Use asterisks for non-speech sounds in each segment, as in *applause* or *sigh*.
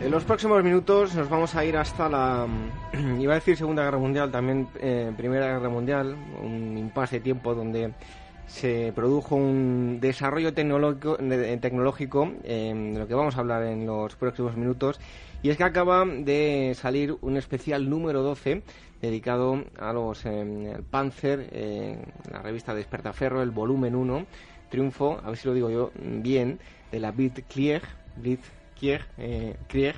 En los próximos minutos nos vamos a ir hasta la, *clears throat* iba a decir Segunda Guerra Mundial, también eh, Primera Guerra Mundial, un impasse de tiempo donde se produjo un desarrollo tecnológico, tecnológico de lo que vamos a hablar en los próximos minutos, y es que acaba de salir un especial número 12 dedicado a los eh, Panzer, eh, la revista Despertaferro, el volumen 1, triunfo, a ver si lo digo yo bien, de la Blitzkrieg, Blitz Krieg, eh,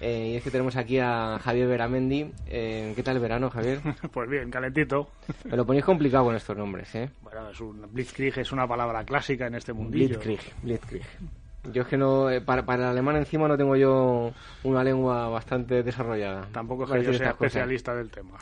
eh, y es que tenemos aquí a Javier Veramendi. Eh, ¿Qué tal el verano, Javier? *laughs* pues bien, calentito. Me lo ponéis complicado con estos nombres, ¿eh? Bueno, es un, Blitzkrieg es una palabra clásica en este mundillo. Blitzkrieg, Blitzkrieg. Yo es que no, eh, para, para, el alemán encima no tengo yo una lengua bastante desarrollada. Tampoco es que yo sea especialista del tema.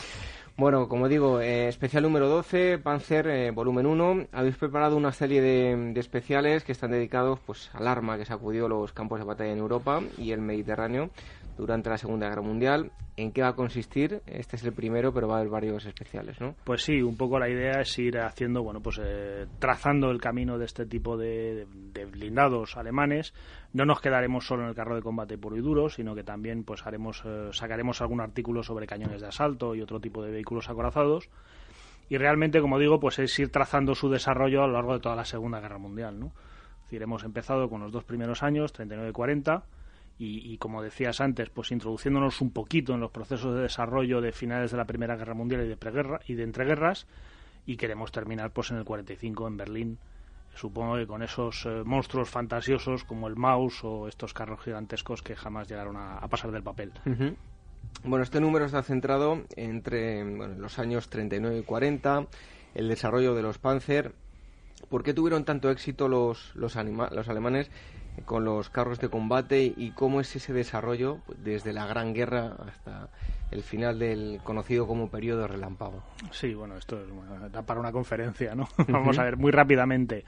Bueno, como digo, eh, especial número 12, Panzer, eh, volumen 1. Habéis preparado una serie de, especiales que están dedicados pues, al arma que sacudió los campos de batalla en Europa y el Mediterráneo durante la Segunda Guerra Mundial. ¿En qué va a consistir? Este es el primero, pero va a haber varios especiales, ¿no? Pues sí, un poco la idea es ir haciendo, bueno, pues eh, trazando el camino de este tipo de, blindados alemanes. No nos quedaremos solo en el carro de combate puro y duro, sino que también pues haremos, eh, sacaremos algún artículo sobre cañones de asalto y otro tipo de vehículos acorazados. Y realmente, como digo, pues es ir trazando su desarrollo a lo largo de toda la Segunda Guerra Mundial, ¿no? Es decir, hemos empezado con los dos primeros años, 39-40, y, como decías antes, pues introduciéndonos un poquito en los procesos de desarrollo de finales de la Primera Guerra Mundial y de preguerra y de entreguerras y queremos terminar pues en el 45 en Berlín supongo que con esos eh, monstruos fantasiosos como el Maus o estos carros gigantescos que jamás llegaron a, pasar del papel. Bueno, este número está centrado entre los años 39 y 40, el desarrollo de los Panzer. ¿Por qué tuvieron tanto éxito los, los, los alemanes con los carros de combate y cómo es ese desarrollo desde la Gran Guerra hasta el final del conocido como periodo relámpago. Sí, bueno, esto es da para una conferencia, ¿no? *laughs* Vamos a ver muy rápidamente.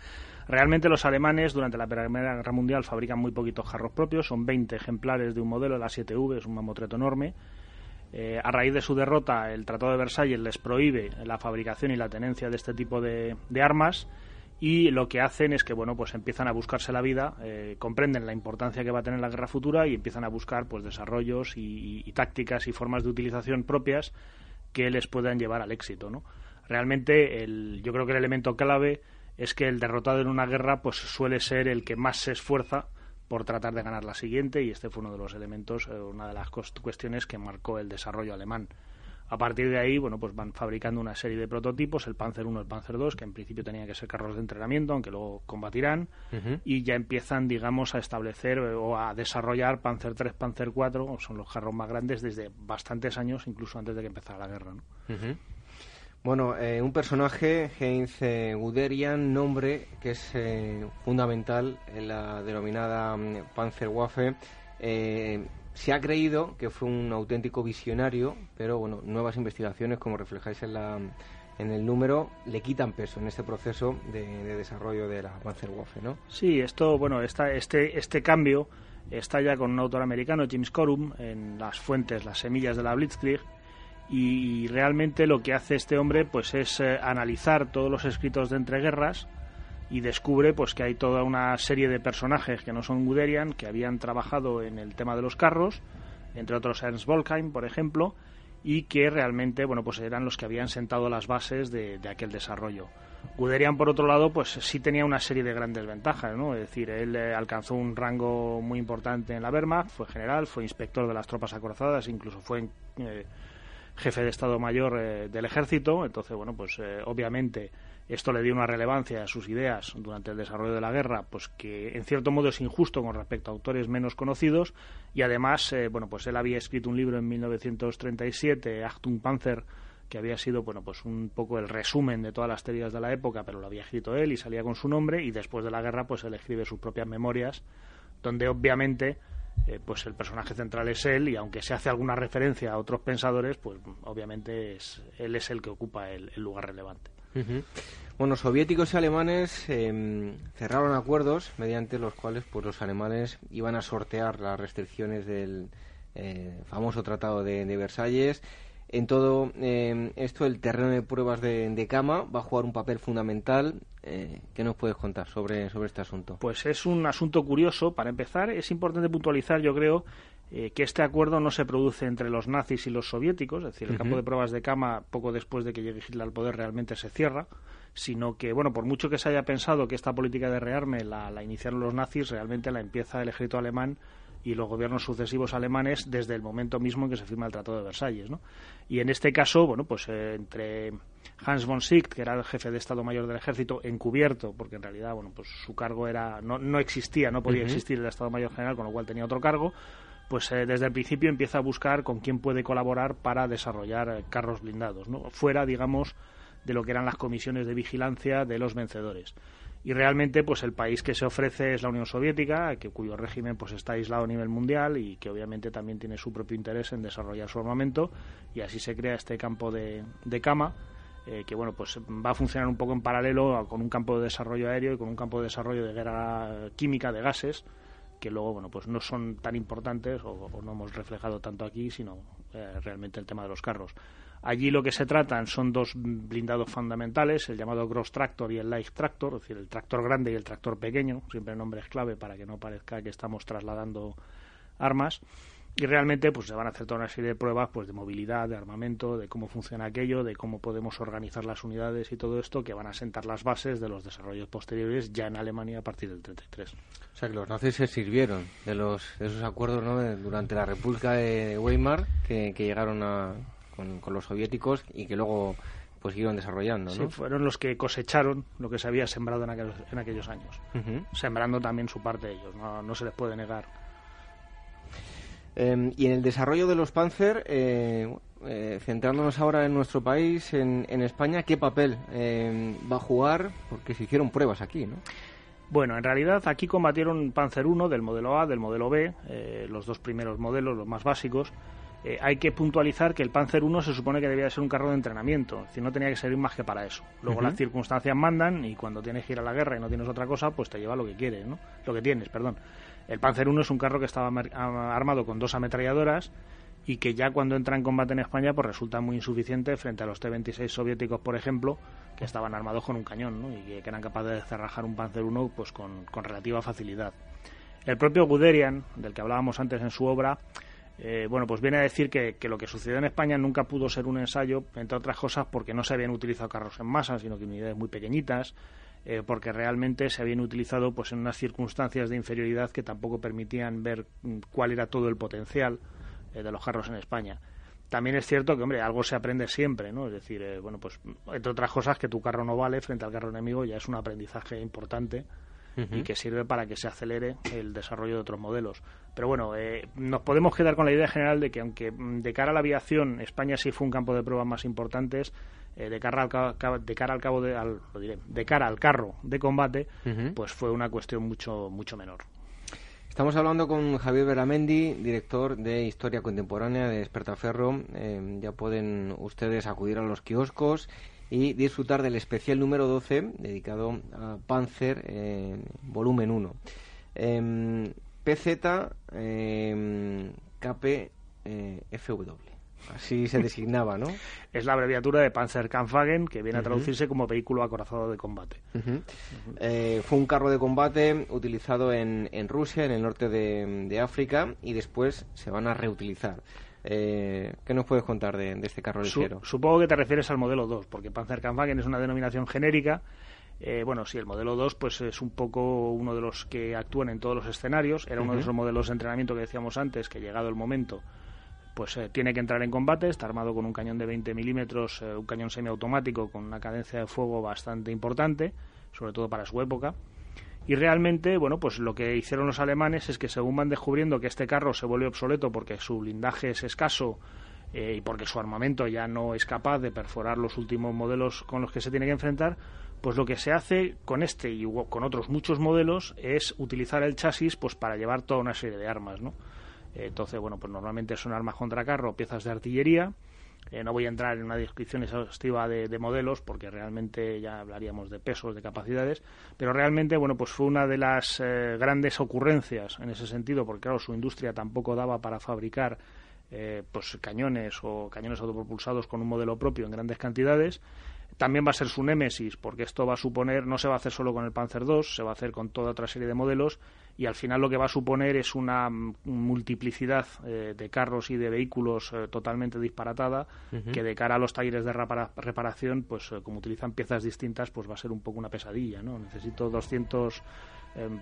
Realmente los alemanes durante la Primera Guerra Mundial fabrican muy poquitos carros propios, son 20 ejemplares de un modelo, la 7V, es un mamotreto enorme. Eh, a raíz de su derrota, el Tratado de Versalles les prohíbe la fabricación y la tenencia de este tipo de armas y lo que hacen es que bueno pues empiezan a buscarse la vida eh, comprenden la importancia que va a tener la guerra futura y empiezan a buscar pues desarrollos y, tácticas y formas de utilización propias que les puedan llevar al éxito no realmente el, yo creo que el elemento clave es que el derrotado en una guerra pues suele ser el que más se esfuerza por tratar de ganar la siguiente y este fue uno de los elementos eh, una de las cuestiones que marcó el desarrollo alemán a partir de ahí, bueno, pues van fabricando una serie de prototipos, el Panzer 1, el Panzer 2, que en principio tenían que ser carros de entrenamiento, aunque luego combatirán, y ya empiezan, digamos, a establecer eh, o a desarrollar Panzer 3, Panzer 4, son los carros más grandes desde bastantes años, incluso antes de que empezara la guerra. Bueno, eh, un personaje, Heinz eh, Guderian, nombre que es fundamental en la denominada mm, Panzerwaffe. Se ha creído que fue un auténtico visionario, pero bueno, nuevas investigaciones, como reflejáis en, la, en el número, le quitan peso en este proceso de, desarrollo de la Panzerwaffe, ¿no? Sí, esto, bueno, esta, este, este cambio está ya con un autor americano, James Corum, en las fuentes, las semillas de la Blitzkrieg, y realmente lo que hace este hombre pues es eh, analizar todos los escritos de entreguerras, y descubre pues que hay toda una serie de personajes que no son Guderian, que habían trabajado en el tema de los carros, entre otros Ernst Volkheim, por ejemplo, y que realmente bueno pues eran los que habían sentado las bases de, aquel desarrollo. Guderian, por otro lado, pues sí tenía una serie de grandes ventajas, ¿no? Es decir, él eh, alcanzó un rango muy importante en la Wehrmacht, fue general, fue inspector de las tropas acorazadas, incluso fue eh, jefe de Estado Mayor eh, del Ejército, entonces, bueno, pues obviamente esto le dio una relevancia a sus ideas durante el desarrollo de la guerra, pues que en cierto modo es injusto con respecto a autores menos conocidos. Y además, eh, bueno, pues él había escrito un libro en 1937, Achtung Panzer, que había sido, bueno, pues un poco el resumen de todas las teorías de la época, pero lo había escrito él y salía con su nombre. Y después de la guerra, pues él escribe sus propias memorias donde obviamente eh, pues el personaje central es él y aunque se hace alguna referencia a otros pensadores, pues obviamente es, él es el que ocupa el, lugar relevante. Bueno, soviéticos y alemanes em, cerraron acuerdos mediante los cuales pues los alemanes iban a sortear las restricciones del eh, famoso Tratado de, Versalles. En todo em, esto, el terreno de pruebas de, de, cama va a jugar un papel fundamental. Eh, ¿Qué nos puedes contar sobre, sobre este asunto? Pues es un asunto curioso. Para empezar, es importante puntualizar, yo creo, eh, que este acuerdo no se produce entre los nazis y los soviéticos, es decir, el campo de pruebas de Kama, poco después de que llegue Hitler al poder, realmente se cierra, sino que, bueno, por mucho que se haya pensado que esta política de rearme la, la iniciaron los nazis, realmente la empieza el ejército alemán y los gobiernos sucesivos alemanes desde el momento mismo en que se firma el Tratado de Versalles, ¿no? Y en este caso, bueno, pues eh, entre Hans von Sicht, que era el jefe de Estado Mayor del Ejército, encubierto, porque en realidad, bueno, pues su cargo era no, no existía, no podía existir el Estado Mayor General, con lo cual tenía otro cargo, pues eh, desde el principio empieza a buscar con quién puede colaborar para desarrollar eh, carros blindados, ¿no? Fuera, digamos, de lo que eran las comisiones de vigilancia de los vencedores y realmente pues el país que se ofrece es la Unión Soviética que cuyo régimen pues está aislado a nivel mundial y que obviamente también tiene su propio interés en desarrollar su armamento y así se crea este campo de, de cama eh, que bueno pues va a funcionar un poco en paralelo con un campo de desarrollo aéreo y con un campo de desarrollo de guerra química de gases que luego bueno pues no son tan importantes o, no hemos reflejado tanto aquí sino eh, realmente el tema de los carros Allí lo que se tratan son dos blindados fundamentales, el llamado Gross Tractor y el Light Tractor, es decir, el tractor grande y el tractor pequeño, siempre el nombre es clave para que no parezca que estamos trasladando armas. Y realmente pues se van a hacer toda una serie de pruebas pues de movilidad, de armamento, de cómo funciona aquello, de cómo podemos organizar las unidades y todo esto que van a sentar las bases de los desarrollos posteriores ya en Alemania a partir del 33. O sea que los nazis se sirvieron de, los, de esos acuerdos ¿no? durante la República de Weimar que llegaron a, con, los soviéticos y que luego pues iban desarrollando. ¿no? Sí, fueron los que cosecharon lo que se había sembrado en aquellos, en aquellos años, sembrando también su parte de ellos, no, no se les puede negar. Em, y en el desarrollo de los Panzer, eh, eh, centrándonos ahora en nuestro país, en, en España, ¿qué papel em, va a jugar? Porque se hicieron pruebas aquí, ¿no? Bueno, en realidad aquí combatieron Panzer 1 del modelo A, del modelo B, eh, los dos primeros modelos, los más básicos, eh, hay que puntualizar que el Panzer 1 se supone que debía ser un carro de entrenamiento, es decir, no tenía que servir más que para eso. Luego las circunstancias mandan y cuando tienes que ir a la guerra y no tienes otra cosa, pues te lleva lo que quieres, ¿no? Lo que tienes, perdón. El Panzer 1 es un carro que estaba armado con dos ametralladoras y que ya cuando entra en combate en España pues resulta muy insuficiente frente a los T-26 soviéticos, por ejemplo, que estaban armados con un cañón ¿no? y que, eran capaces de cerrajar un Panzer 1 pues con, con relativa facilidad. El propio Guderian, del que hablábamos antes en su obra, eh, bueno, pues viene a decir que, lo que sucedió en España nunca pudo ser un ensayo, entre otras cosas, porque no se habían utilizado carros en masa, sino que unidades muy pequeñitas, eh, porque realmente se habían utilizado pues en unas circunstancias de inferioridad que tampoco permitían ver mm, cuál era todo el potencial eh, de los carros en España. También es cierto que, hombre, algo se aprende siempre, ¿no? Es decir, bueno, pues entre otras cosas que tu carro no vale frente al carro enemigo ya es un aprendizaje importante y que sirve para que se acelere el desarrollo de otros modelos. Pero bueno, eh, nos podemos quedar con la idea general de que aunque mm, de cara a la aviación España sí fue un campo de pruebas más importantes, eh, de, cara al, de cara al cabo de, al, lo diré, de cara al carro de combate, pues fue una cuestión mucho mucho menor. Estamos hablando con Javier Beramendi, director de Historia Contemporánea de Espertaferro. Eh, ya pueden ustedes acudir a los kioscos y disfrutar del especial número 12 dedicado a Panzer eh, volumen 1. PZ KPFW. Así se *laughs* designaba, ¿no? es la abreviatura de Panzerkampfwagen, que viene a traducirse como vehículo acorazado de combate. Eh, fue un carro de combate utilizado en, en Rusia, en el norte de, de, África, y después se van a reutilizar. Eh, ¿Qué nos puedes contar de, este carro ligero? supongo que te refieres al modelo 2, porque Panzerkampfwagen es una denominación genérica. Eh, bueno, sí, el modelo 2 pues es un poco uno de los que actúan en todos los escenarios. Era uno de esos modelos de entrenamiento que decíamos antes, que llegado el momento, pues eh, tiene que entrar en combate. Está armado con un cañón de 20 milímetros, eh, un cañón semiautomático con una cadencia de fuego bastante importante, sobre todo para su época. Y realmente, bueno, pues lo que hicieron los alemanes es que según van descubriendo que este carro se vuelve obsoleto porque su blindaje es escaso eh, y porque su armamento ya no es capaz de perforar los últimos modelos con los que se tiene que enfrentar, pues lo que se hace con este y con otros muchos modelos es utilizar el chasis pues para llevar toda una serie de armas, ¿no? Entonces, bueno, pues normalmente son armas contra carro, piezas de artillería. Eh, no voy a entrar en una descripción exhaustiva de, modelos porque realmente ya hablaríamos de pesos, de capacidades, pero realmente, bueno, pues fue una de las eh, grandes ocurrencias en ese sentido, porque claro, su industria tampoco daba para fabricar eh, pues cañones o cañones autopropulsados con un modelo propio en grandes cantidades también va a ser su némesis, porque esto va a suponer, no se va a hacer solo con el Panzer II, se va a hacer con toda otra serie de modelos, y al final lo que va a suponer es una multiplicidad eh, de carros y de vehículos eh, totalmente disparatada, que de cara a los talleres de reparación, pues eh, como utilizan piezas distintas, pues va a ser un poco una pesadilla, ¿no? Necesito 200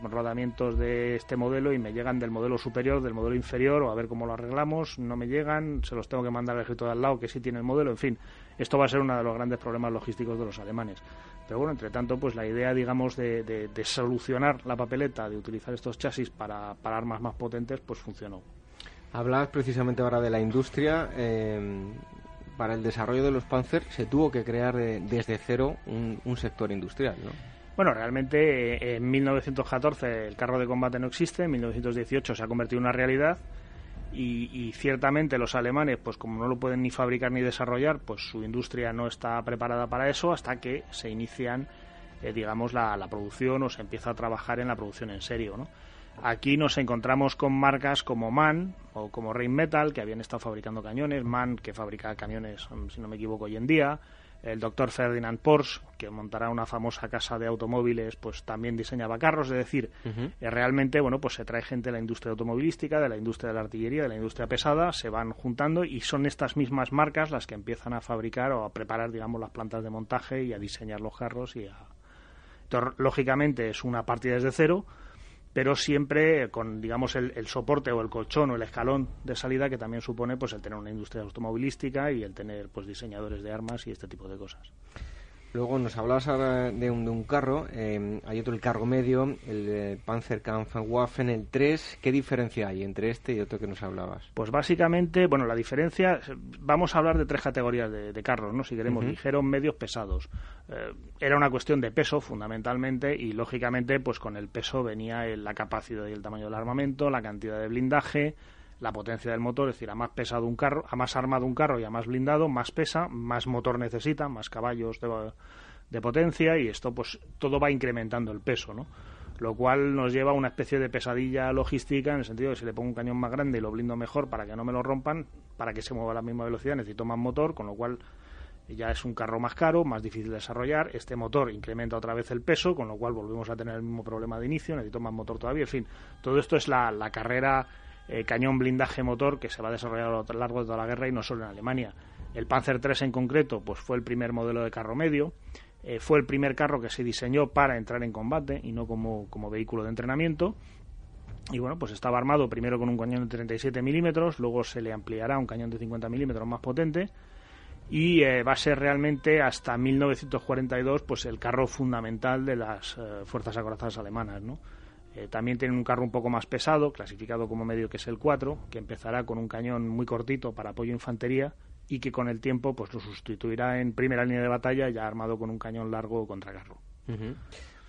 rodamientos de este modelo y me llegan del modelo superior, del modelo inferior, o a ver cómo lo arreglamos, no me llegan, se los tengo que mandar al ejército de al lado que sí tiene el modelo, en fin, esto va a ser uno de los grandes problemas logísticos de los alemanes. Pero bueno, entre tanto, pues la idea, digamos, de, solucionar la papeleta, de utilizar estos chasis para, armas más potentes, pues funcionó. Hablas precisamente ahora de la industria. Eh, para el desarrollo de los Panzer se tuvo que crear eh, desde cero un, un sector industrial, ¿no? Bueno, realmente eh, en 1914 el carro de combate no existe, en 1918 se ha convertido en una realidad y, ciertamente los alemanes, pues como no lo pueden ni fabricar ni desarrollar, pues su industria no está preparada para eso hasta que se inician, eh, digamos, la, producción o se empieza a trabajar en la producción en serio, ¿no? Aquí nos encontramos con marcas como MAN o como Rheinmetall, que habían estado fabricando cañones, MAN que fabrica camiones, si no me equivoco, hoy en día, el doctor Ferdinand Porsche, que montará una famosa casa de automóviles, pues también diseñaba carros. Es decir, eh, realmente, bueno, pues se trae gente de la industria automovilística, de la industria de la artillería, de la industria pesada, se van juntando y son estas mismas marcas las que empiezan a fabricar o a preparar, digamos, las plantas de montaje y a diseñar los carros y a... Entonces, lógicamente es una partida desde cero, pero siempre con digamos el, soporte o el colchón o el escalón de salida que también supone pues el tener una industria automovilística y el tener pues diseñadores de armas y este tipo de cosas. Luego nos hablabas ahora de un, de un carro, eh, hay otro el carro medio, el eh, Panzerkampfwaffen, el 3. ¿Qué diferencia hay entre este y otro que nos hablabas? Pues básicamente, bueno, la diferencia, vamos a hablar de tres categorías de, carros, ¿no? Si queremos, ligeros, medios, pesados. Eh, era una cuestión de peso, fundamentalmente, y lógicamente, pues con el peso venía la capacidad y el tamaño del armamento, la cantidad de blindaje, la potencia del motor, es decir, a más pesado un carro, a más armado un carro y a más blindado, más pesa, más motor necesita, más caballos de, potencia y esto pues todo va incrementando el peso, ¿no? Lo cual nos lleva a una especie de pesadilla logística en el sentido de que si le pongo un cañón más grande y lo blindo mejor para que no me lo rompan, para que se mueva a la misma velocidad necesito más motor, con lo cual ya es un carro más caro, más difícil de desarrollar. Este motor incrementa otra vez el peso, con lo cual volvemos a tener el mismo problema de inicio, necesito más motor todavía. En fin, todo esto es la, la carrera eh, cañón blindaje motor que se va a desarrollar a lo largo de toda la guerra y no solo en Alemania. El Panzer III en concreto pues fue el primer modelo de carro medio, eh, fue el primer carro que se diseñó para entrar en combate y no como, como vehículo de entrenamiento. Y bueno, pues estaba armado primero con un cañón de 37 milímetros, luego se le ampliará un cañón de 50 milímetros más potente y eh, va a ser realmente hasta 1942 pues el carro fundamental de las fuerzas acorazadas alemanas, ¿no? Eh, también tienen un carro un poco más pesado, clasificado como medio que es el 4, que empezará con un cañón muy cortito para apoyo a infantería y que con el tiempo pues lo sustituirá en primera línea de batalla ya armado con un cañón largo contra carro.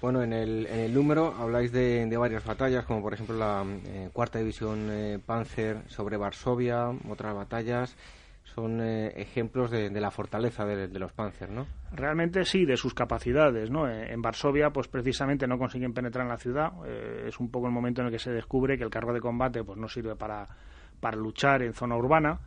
Bueno, en el, en el número habláis de, varias batallas, como por ejemplo la eh, cuarta división eh, Panzer sobre Varsovia, otras batallas son eh, ejemplos de, la fortaleza de, los Panzer, ¿no? Realmente sí, de sus capacidades, ¿no? Eh, en Varsovia, pues precisamente no consiguen penetrar en la ciudad. Eh, es un poco el momento en el que se descubre que el carro de combate, pues no sirve para, para luchar en zona urbana.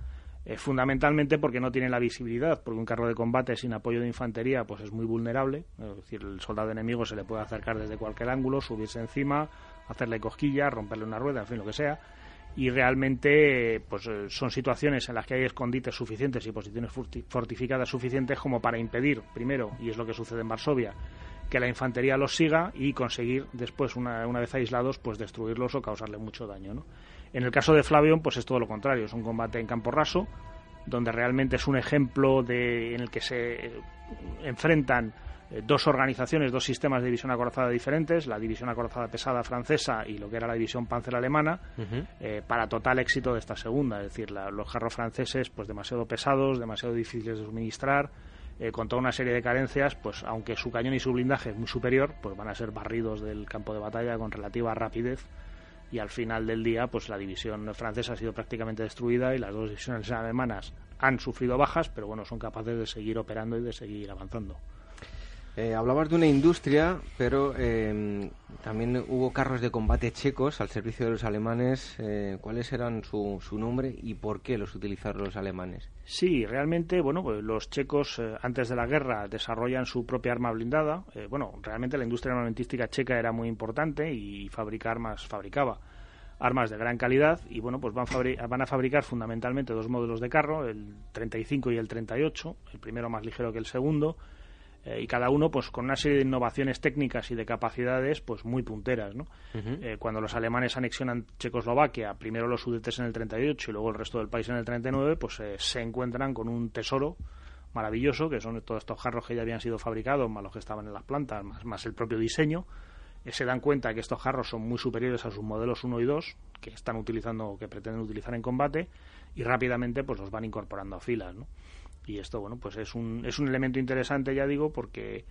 fundamentalmente porque no tiene la visibilidad, porque un carro de combate sin apoyo de infantería pues es muy vulnerable, es decir, el soldado enemigo se le puede acercar desde cualquier ángulo, subirse encima, hacerle cosquillas, romperle una rueda, en fin, lo que sea y realmente pues eh, son situaciones en las que hay escondites suficientes y posiciones fortificadas suficientes como para impedir, primero, y es lo que sucede en Varsovia, que la infantería los siga y conseguir después, una, una vez aislados, pues destruirlos o causarle mucho daño. ¿no? En el caso de Flavion, pues es todo lo contrario, es un combate en campo raso, donde realmente es un ejemplo de, en el que se enfrentan eh, dos organizaciones, dos sistemas de división acorazada diferentes, la división acorazada pesada francesa y lo que era la división panzer alemana, eh, para total éxito de esta segunda. Es decir, los jarros franceses, pues demasiado pesados, demasiado difíciles de suministrar, eh, con toda una serie de carencias, pues aunque su cañón y su blindaje es muy superior, pues van a ser barridos del campo de batalla con relativa rapidez y al final del día pues la división francesa ha sido prácticamente destruida y las dos divisiones alemanas han sufrido bajas, pero bueno, son capaces de seguir operando y de seguir avanzando. Eh, hablabas de una industria, pero eh, también hubo carros de combate checos al servicio de los alemanes. Eh, ¿Cuáles eran su, su, nombre y por qué los utilizaron los alemanes? Sí, realmente, bueno, pues los checos antes de la guerra desarrollan su propia arma blindada. bueno, realmente la industria armamentística checa era muy importante y fabricar armas fabricaba armas de gran calidad y bueno, pues van, van, a fabricar fundamentalmente dos modelos de carro, el 35 y el 38, el primero más ligero que el segundo eh, y cada uno pues con una serie de innovaciones técnicas y de capacidades pues muy punteras ¿no? Eh, cuando los alemanes anexionan Checoslovaquia primero los sudetes en el 38 y luego el resto del país en el 39 pues eh, se encuentran con un tesoro maravilloso que son todos estos jarros que ya habían sido fabricados más los que estaban en las plantas más, más el propio diseño se dan cuenta que estos jarros son muy superiores a sus modelos 1 y 2 que están utilizando o que pretenden utilizar en combate y rápidamente pues los van incorporando a filas ¿no? Y esto, bueno, pues es un, es un elemento interesante, ya digo, porque,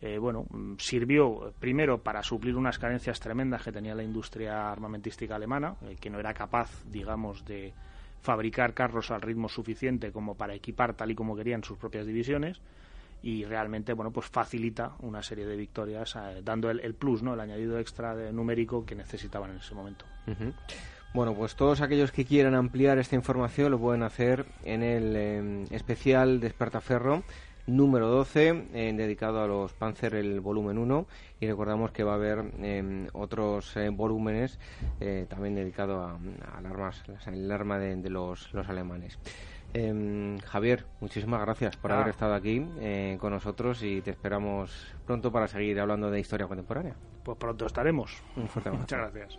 eh, bueno, sirvió primero para suplir unas carencias tremendas que tenía la industria armamentística alemana, eh, que no era capaz, digamos, de fabricar carros al ritmo suficiente como para equipar tal y como querían sus propias divisiones. Y realmente bueno pues facilita una serie de victorias eh, dando el, plus no el añadido extra de numérico que necesitaban en ese momento bueno, pues todos aquellos que quieran ampliar esta información lo pueden hacer en el eh, especial Despertaferro número 12, eh, dedicado a los Panzer, el volumen 1, y recordamos que va a haber em, otros eh, volúmenes también dedicados a, armas, el arma de, los, los, alemanes. Em, Javier, muchísimas gracias por haber ah. estado aquí con nosotros y te esperamos pronto para seguir hablando de historia contemporánea. Pues pronto estaremos. *laughs* Muchas gracias.